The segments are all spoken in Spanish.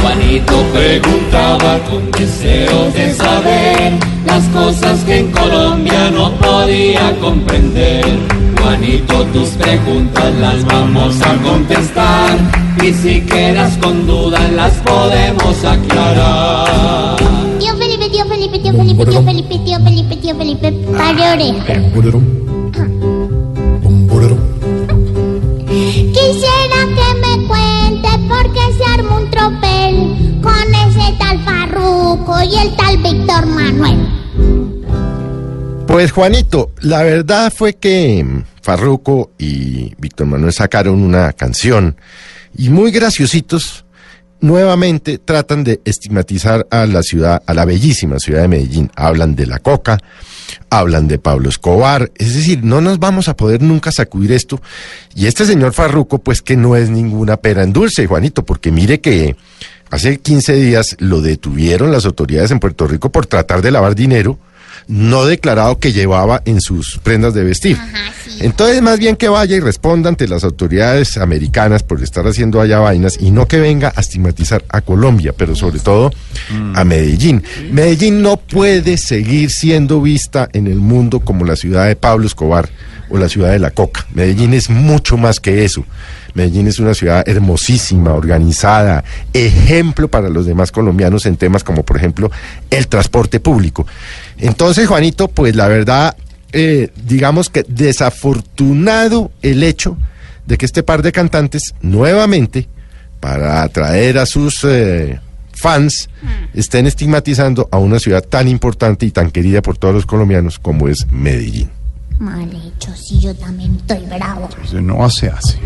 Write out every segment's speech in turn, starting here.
Juanito preguntaba con deseos de saber las cosas que en Colombia no podía comprender. Juanito, tus preguntas las vamos a contestar y si quedas con dudas las podemos aclarar. Tío Felipe, tío Felipe, tío Felipe, tío Felipe, tío Felipe, tío Felipe, pare oreja. Quisiera Pues Juanito, la verdad fue que Farruco y Víctor Manuel sacaron una canción y muy graciositos nuevamente tratan de estigmatizar a la ciudad, a la bellísima ciudad de Medellín. Hablan de la coca, hablan de Pablo Escobar, es decir, no nos vamos a poder nunca sacudir esto. Y este señor Farruco, pues que no es ninguna pera en dulce, Juanito, porque mire que hace 15 días lo detuvieron las autoridades en Puerto Rico por tratar de lavar dinero no declarado que llevaba en sus prendas de vestir. Entonces, más bien que vaya y responda ante las autoridades americanas por estar haciendo allá vainas y no que venga a estigmatizar a Colombia, pero sobre todo a Medellín. Medellín no puede seguir siendo vista en el mundo como la ciudad de Pablo Escobar o la ciudad de la coca. Medellín es mucho más que eso. Medellín es una ciudad hermosísima, organizada, ejemplo para los demás colombianos en temas como, por ejemplo, el transporte público. Entonces, Juanito, pues la verdad, eh, digamos que desafortunado el hecho de que este par de cantantes nuevamente, para atraer a sus eh, fans, estén estigmatizando a una ciudad tan importante y tan querida por todos los colombianos como es Medellín. Mal hecho, sí, yo también estoy bravo. Eso no se hace.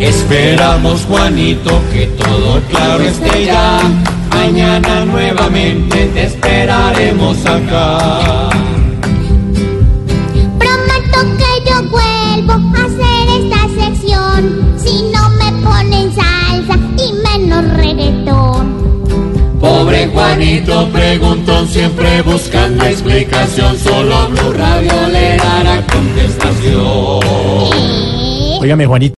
Esperamos, Juanito, que todo claro esté ya. Mañana nuevamente te esperaremos acá. Prometo que yo vuelvo a hacer esta sección si no me ponen salsa y menos reggaetón. Pobre Juanito preguntó siempre buscando explicación. Solo Blue Radio le dará contestación. Óigame, Juanito.